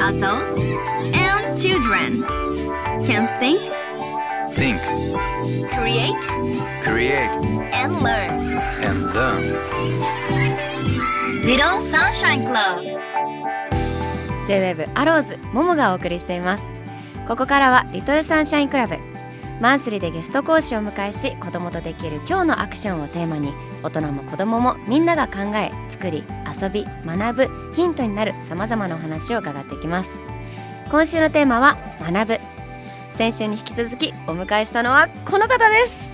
Adults and children can think, Think, create, create, and learn. and learn. Little Sunshine Club. J-WAVE アローズももがお送りしていますここからはリトルサンシャインクラブマンスリーでゲスト講師を迎えし子供とできる今日のアクションをテーマに大人も子供もみんなが考え作り遊び学ぶヒントになるさまざまなお話を伺っていきます。今週のテーマは学ぶ。先週に引き続きお迎えしたのはこの方です。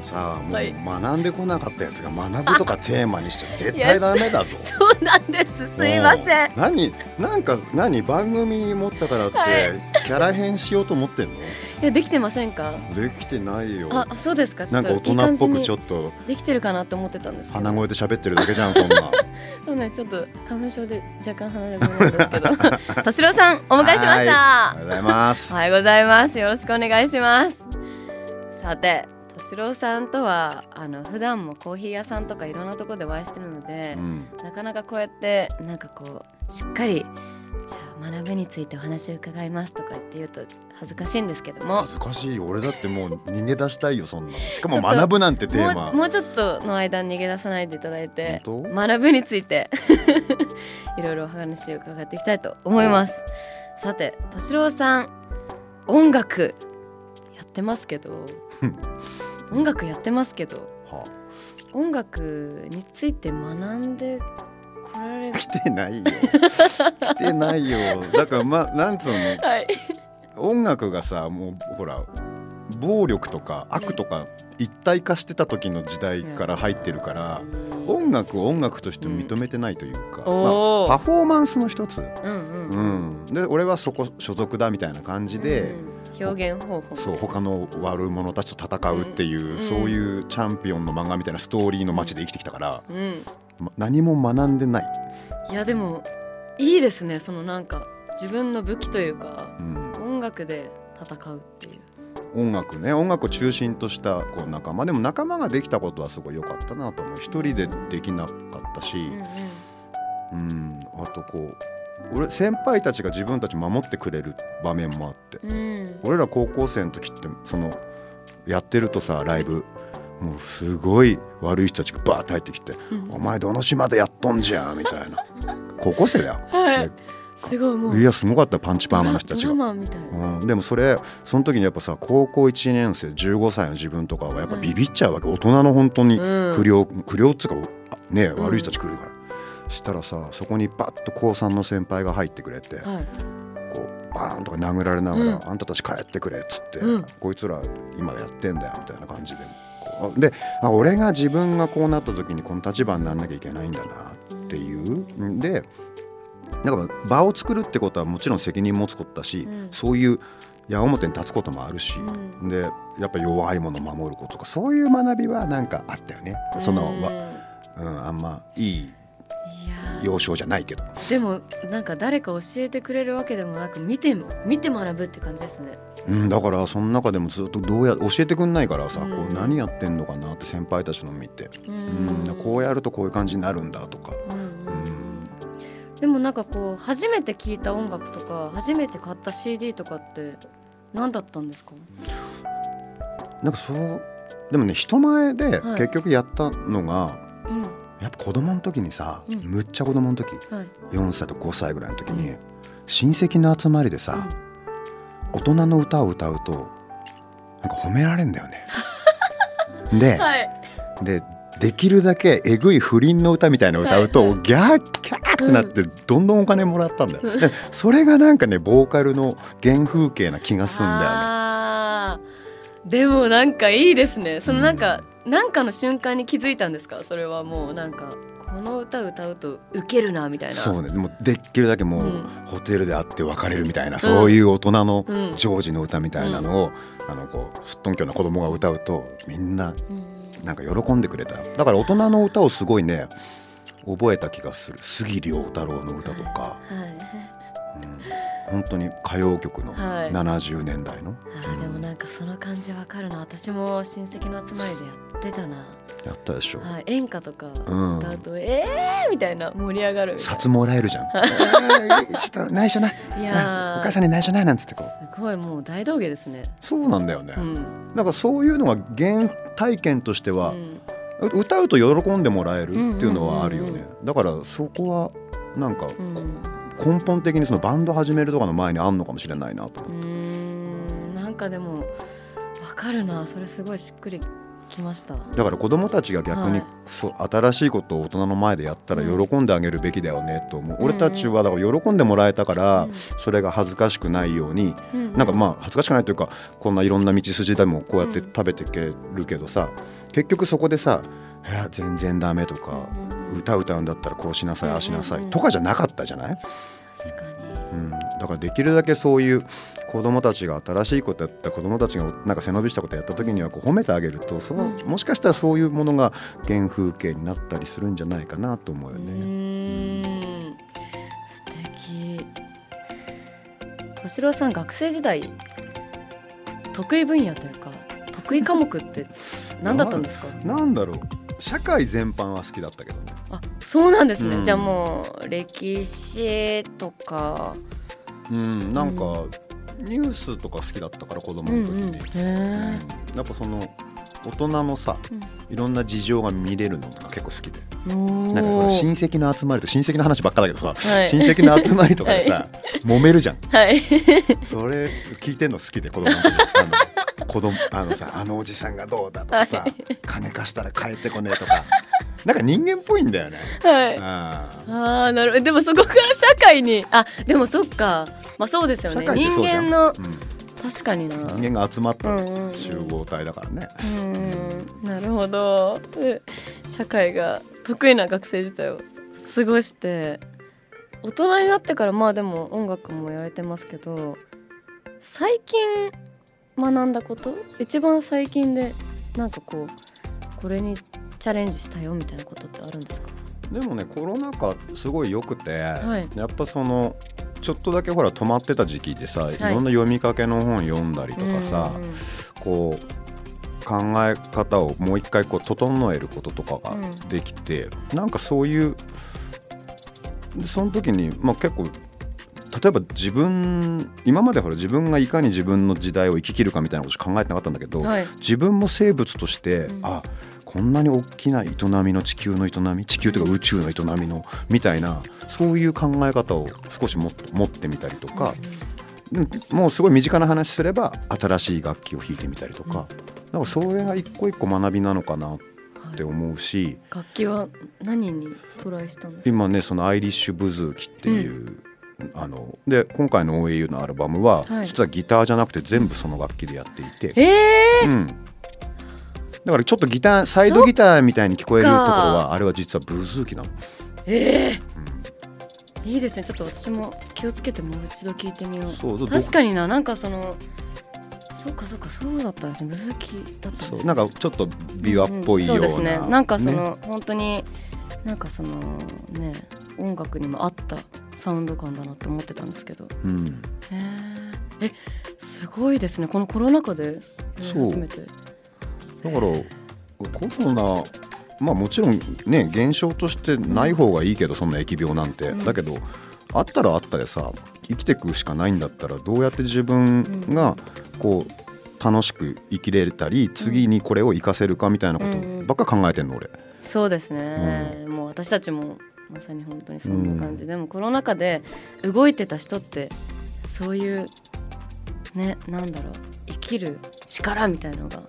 さあもはい。う学んでこなかったやつが学ぶとかテーマにしちゃ絶対ダメだぞ。そうなんです。すいません。何なんか何番組持ったからって、はい。キャラ変しようと思ってんの？いやできてませんか？できてないよ。あそうですか。なんか大人っぽくちょにっと。できてるかなと思ってたんですけど。鼻声で喋ってるだけじゃんそんな。そうなんです。ちょっと花粉症で若干鼻でもないんですけど。敏郎さんお迎えしました。ありがとうございます。おはようございます。よろしくお願いします。さて敏郎さんとはあの普段もコーヒー屋さんとかいろんなところでお会いしてるのでう、ん、なかなかこうやってなんかこうしっかりじゃあ学ぶについてお話を伺いますとかって言うと恥ずかしいんですけども恥ずかしい。よ俺だってもう逃げ出したいよそんな。の。しかも学ぶなんてテーマ。もうちょっとの間逃げ出さないでいただいて学ぶについて いろいろお話を伺っていきたいと思います。さて敏郎さん音楽やってますけど 音楽やってますけどは音楽について学んでこられる。来てないよ。来てないよ。だからまなんつうの？はい。音楽がさもうほら暴力とか悪とか一体化してた時の時代から入ってるから、音楽を音楽として認めてないというか、おーまあ、パフォーマンスの一つ、うんうん。うん、で俺はそこ所属だみたいな感じで、うん表現方法そう他の悪者たちと戦うっていう、うんそういうチャンピオンの漫画みたいなストーリーの街で生きてきたから、うん。ま何も学んでない、いやでもいいですねそのなんか自分の武器というかうん、音楽で戦うっていう。音楽ね音楽を中心としたこう仲間。でも仲間ができたことはすごい良かったなと思う。一人でできなかったし、うんうん。うん、あとこう俺先輩たちが自分たち守ってくれる場面もあって。うん俺ら高校生の時ってそのやってるとさライブもうすごい悪い人たちがバーって入ってきて「うん。お前どの島でやっとんじゃん」みたいな。高校生だよ。はい。すごいもう。いやすごかったパンチパーマの人たちドが。ラマみたいな。うん、でもそれその時にやっぱさ高校1年生15歳の自分とかはやっぱビビっちゃうわけ、大人の本当にうん。不良、不良っつうかあねうん。悪い人たち来るから、したらさそこにバッと高3の先輩が入ってくれて、はいバーンとか殴られながら、うん。あんたたち帰ってくれっつって、うん。こいつら今やってんだよみたいな感じでこうであ俺が自分がこうなった時にこの立場にならなきゃいけないんだなっていう。うんでだから場を作るってことはもちろん責任持つことだし、うん。そういう矢面に立つこともあるし、うん。でやっぱ弱いものを守ることとかそういう学びはなんかあったよね。そのうん。わうん、あんまいい幼少じゃないけど。でもなんか誰か教えてくれるわけでもなく見て見て学ぶって感じですね。うん、だからその中でもずっとどうや教えてくんないからさ、うん。こう何やってんのかなって先輩たちの見て、ううんこうやるとこういう感じになるんだとか、うんうん。うん。でもなんかこう初めて聞いた音楽とか初めて買った CD とかって何だったんですか？なんかそうでもね人前ではい。結局やったのが、うんやっぱ子供の時にさ、うん。むっちゃ子供の時はい。4歳と5歳ぐらいの時に、親戚の集まりでさ、大人の歌を歌うとなんか褒められんだよね。で,、はい。でできるだけえぐい不倫の歌みたいなの歌うと、はいはギャーキャーってなってどんどんお金もらったんだよ。でそれがなんかねボーカルの原風景な気がすんだよね。でもなんかいいですね。そのなんか、なんかの瞬間に気づいたんですか？それはもうなんかこの歌歌うとウケるなみたいな。そうね。でもできるだけもう、うん。ホテルで会って別れるみたいな、そういう大人のうん。ジョージの歌みたいなのを、あのこうすっとんきょうな子供が歌うとみんなうん。なんか喜んでくれた。だから大人の歌をすごいね覚えた気がする。杉良太郎の歌とか、はいうん、本当に歌謡曲のはい70年代の、あーでもなんかその感じわかるな私も親戚の集まりでやってたなやったでしょ、はい、演歌とかうん歌うと、えーみたいな盛り上がる札もらえるじゃん。えーちょっと内緒な。ないやーお母さんに内緒ないなんつってこう。すごいもう大道芸ですね。そうなんだよね。うん。なんかそういうのが原体験としては、うん歌うと喜んでもらえるっていうのはあるよねうんうん。だからそこはなんかうん根本的にそのバンド始めるとかの前にあんのかもしれないなと。うーんなんかでもわかるな。それすごいしっくりきました。だから子供たちが逆にはい。そう新しいことを大人の前でやったらうん。喜んであげるべきだよねと思う、うん。俺たちはだから喜んでもらえたから、うん。それが恥ずかしくないようにうん。なんかまあ恥ずかしくないというかこんないろんな道筋でもこうやって食べていけるけどさ結局そこでさ「いや全然ダメ」とか「歌歌うんだったらこうしなさいああしなさい」とかじゃなかったじゃない、確かうん、だからできるだけそういう子供たちが新しいことやった子供たちがなんか背伸びしたことやった時にはこう褒めてあげるとそのうんもしかしたらそういうものが原風景になったりするんじゃないかなと思うよね。素敵。敏郎さん学生時代得意分野というか得意科目って何だったんですか？なんだろう社会全般は好きだったけどね。あそうなんですね、うん。じゃあもう歴史とか。うん、なんか、ニュースとか好きだったから子供の時に、うんうん。へえうん。やっぱその大人のさいろんな事情が見れるのとか結構好きで。おなんか親戚の集まりと親戚の話ばっかだけどさ、はい。親戚の集まりとかでさ、揉めるじゃん。はい。それ聞いてんの好きで子供の時。あの子供あのさあのおじさんがどうだとかさ、はい。金貸したら帰ってこねえとかなんか人間っぽいんだよね。はい。あーああなるほど。でもそこから社会にあでもそっか。まあそうですよ社ね。人会ってそうじゃん。間のうん。確かにな。人間が集まった集合体だからね。うんなるほど。うん社会が得意な学生時代を過ごして大人になってからまあでも音楽もやられてますけど最近学んだこと？一番最近でなんかこうこれにチャレンジしたよみたいなことってあるんですか？でもねコロナ禍すごい良くて、い。やっぱそのちょっとだけほら止まってた時期でさ、い、いろんな読みかけの本読んだりとかさ、うんうんこう考え方をもう一回こう整えることとかがうん。できて、なんかそういうでその時に、まあ、結構例えば自分今までほら自分がいかに自分の時代を生き切るかみたいなことしか考えてなかったんだけど、はい。自分も生物として、うん。あこんなに大きな営みの地球の営み地球というか宇宙の営みのみたいなそういう考え方を少しも持ってみたりとか、うんもうすごい身近な話すれば新しい楽器を弾いてみたりとか,、なんかそれが一個一個学びなのかなって思うし楽器は何にトライしたんですか？今ねそのアイリッシュブズーキっていう、あので今回の OAU のアルバムは、はい。実はギターじゃなくて全部その楽器でやっていて。えー！うん、だからちょっとギターサイドギターみたいに聞こえるところはあれは実はブズーキなの、えうん。ー、いいですね。ちょっと私も気をつけてもう一度聞いてみよう。そうど確かにな。なんかそのそうかそうかそうだったんですね。難きだったんですね。なんかちょっと琵琶っぽいような、んそうですね。なんかそね。の、本当になんかそのね音楽にも合ったサウンド感だなって思ってたんですけど。うん、えー、えすごいですね。このコロナ禍でやり始めてだからコロナまあもちろんね現象としてない方がいいけど、そんな疫病なんて、うん。だけどあったらあったでさ生きていくしかないんだったらどうやって自分がこう楽しく生きれたり次にこれを活かせるかみたいなことばっか考えてんの俺。そうですね、もう私たちもまさに本当にそんな感じ、でもコロナ禍で動いてた人ってそういうねなんだろう生きる力みたいのが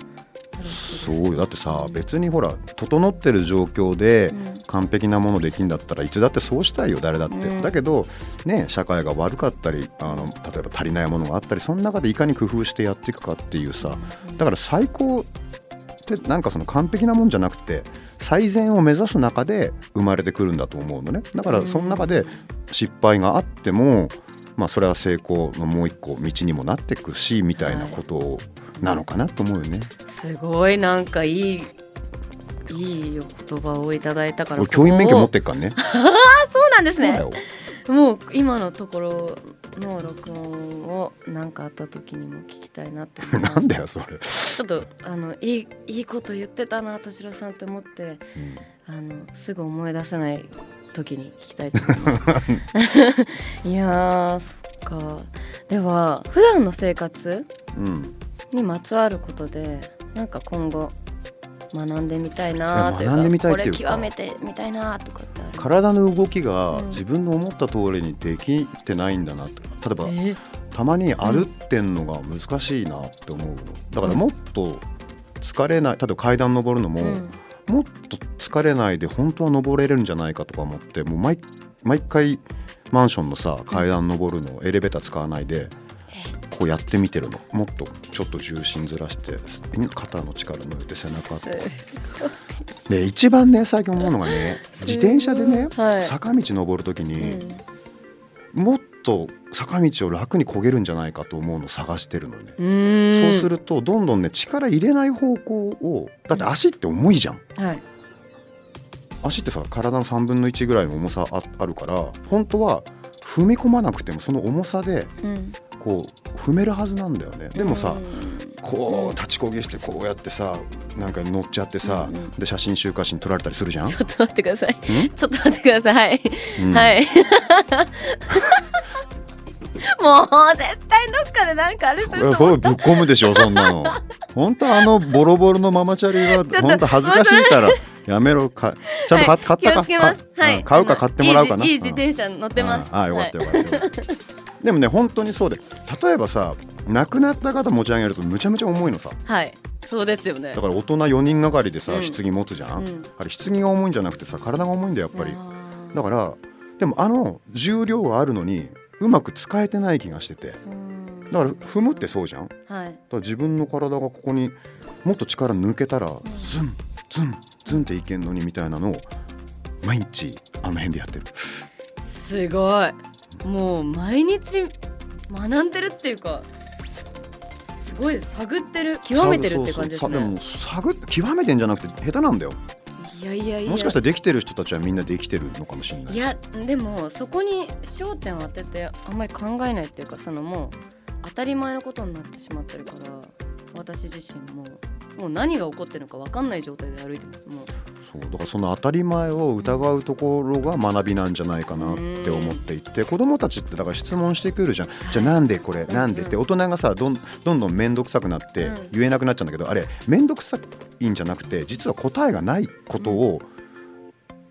そうよ。だってさうん別にほら整ってる状況でうん。完璧なものできんだったらいつだってそうしたいよ誰だって、うん。だけどね社会が悪かったりあの例えば足りないものがあったりその中でいかに工夫してやっていくかっていうさだから最高ってなんかその完璧なもんじゃなくて最善を目指す中で生まれてくるんだと思うのね。だからその中で失敗があってもまあそれは成功のもう一個道にもなっていくしみたいなことなのかなと思うよね。すごいなんかいいいいお言葉をいただいたから俺教員免許持っこてっからね。そうなんですね。もう今のところの録音を何かあった時にも聞きたいなって思 なんだよそれ、ちょっとあのいいいいこと言ってたな敏郎さんって思ってうん。あのすぐ思い出せない時に聞きたいと思います。いやーそっか。では普段の生活うん、にまつわることでなんか今後学んでみたいなというか学んでみたいっていうか。これ極めてみたいなとかってある体の動きがうん。自分の思った通りにできてないんだなと例えば、えたまに歩ってんのが難しいなって思うの。だからもっと疲れない例えば階段登るのも、うん。もっと疲れないで本当は登れるんじゃないかとか思ってもう毎毎回マンションのさ階段登るのエレベーター使わないでこうやってみてるの。もっとちょっと重心ずらして肩の力抜いて背中とかで一番ね最近思うのがね自転車でね、はい。坂道登る時に、うん。もっと坂道を楽に漕げるんじゃないかと思うのを探してるのね。そうするとどんどんね力入れない方向をだって足って重いじゃん。はい。足ってさ体の3分の1ぐらいの重さああるから本当は踏み込まなくてもその重さでうんこう踏めるはずなんだよね。でもさうん。こう立ちこぎしてこうやってさなんか乗っちゃってさうんうんで写真週刊誌に撮られたりするじゃん？ちょっと待ってください。ん？ちょっと待ってください。はい、うん。はい。もう絶対どっかでなんかあれすると思ぶっ込むでしょそんなの。本当あのボロボロのママチャリは 本当恥ずかしいからやめろ。かちゃんと買買ったか？はい。うん買うか買ってもらうかな。いい自転車乗ってます。ああよかったよかった、でもね本当にそうで例えばさ亡くなった方持ち上げるとむちゃむちゃ重いのさ。はい、はい、そうですよね。だから大人4人がかりでさ、うん。棺持つじゃん、うん。あれ棺が重いんじゃなくてさ体が重いんだよやっぱり。だからでもあの重量があるのにうまく使えてない気がしてて。だうん。から踏むってそうじゃん。だかはいら自分の体がここにもっと力抜けたらズンズンズンっていけんのにみたいなのを毎日あの辺でやってる。すごいもう毎日学んでるっていうかすごい探ってる極めてるって感じですそうそうねさでも探って極めてんじゃなくて下手なんだよ。いやいやいや。もしかしたらできてる人たちはみんなできてるのかもしれない。いやでもそこに焦点を当ててあんまり考えないっていうかそのもう当たり前のことになってしまってるから私自身ももう何が起こってるのか分かんない状態で歩いてます。もうそうだからその当たり前を疑うところが学びなんじゃないかなって思っていて子供たちってだから質問してくるじゃん。じゃあなんでこれなんでって大人がさどんどんどん面倒くさくなってうん。言えなくなっちゃうんだけどあれ面倒くさいんじゃなくて実は答えがないことを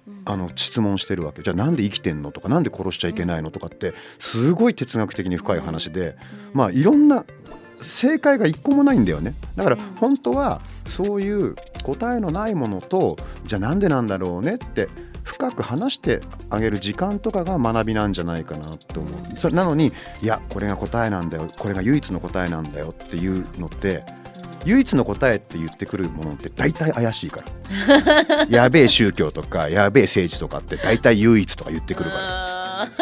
うん。あの質問してるわけ。じゃあなんで生きてんのとかなんで殺しちゃいけないのとかってすごい哲学的に深い話でまあいろんな正解が一個もないんだよね。だからうん。本当はそういう答えのないものとじゃあなんでなんだろうねって深く話してあげる時間とかが学びなんじゃないかなと思う。それなのにいやこれが答えなんだよこれが唯一の答えなんだよっていうのって唯一の答えって言ってくるものって大体怪しいから。やべえ宗教とかやべえ政治とかって大体唯一とか言ってくるから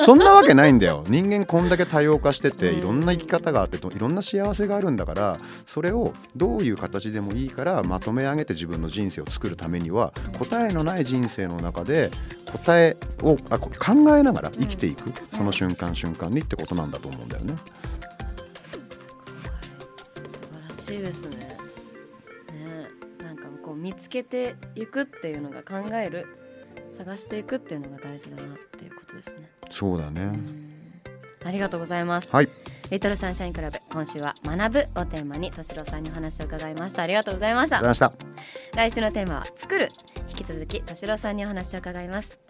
そんなわけないんだよ人間こんだけ多様化してていろんな生き方があっていろんな幸せがあるんだからそれをどういう形でもいいからまとめ上げて自分の人生を作るためには答えのない人生の中で答えをあ考えながら生きていくその瞬間瞬間にってことなんだと思うんだよね。素晴らしいですね。ねなんかこう見つけていくっていうのが考える探していくっていうのが大事だなっていうですね。そうだねうんありがとうございます。はいリトルサンシャインクラブ今週は学ぶをテーマに敏郎さんにお話を伺いました。ありがとうございましたありがとうございました。来週のテーマは作る。引き続き敏郎さんにお話を伺います。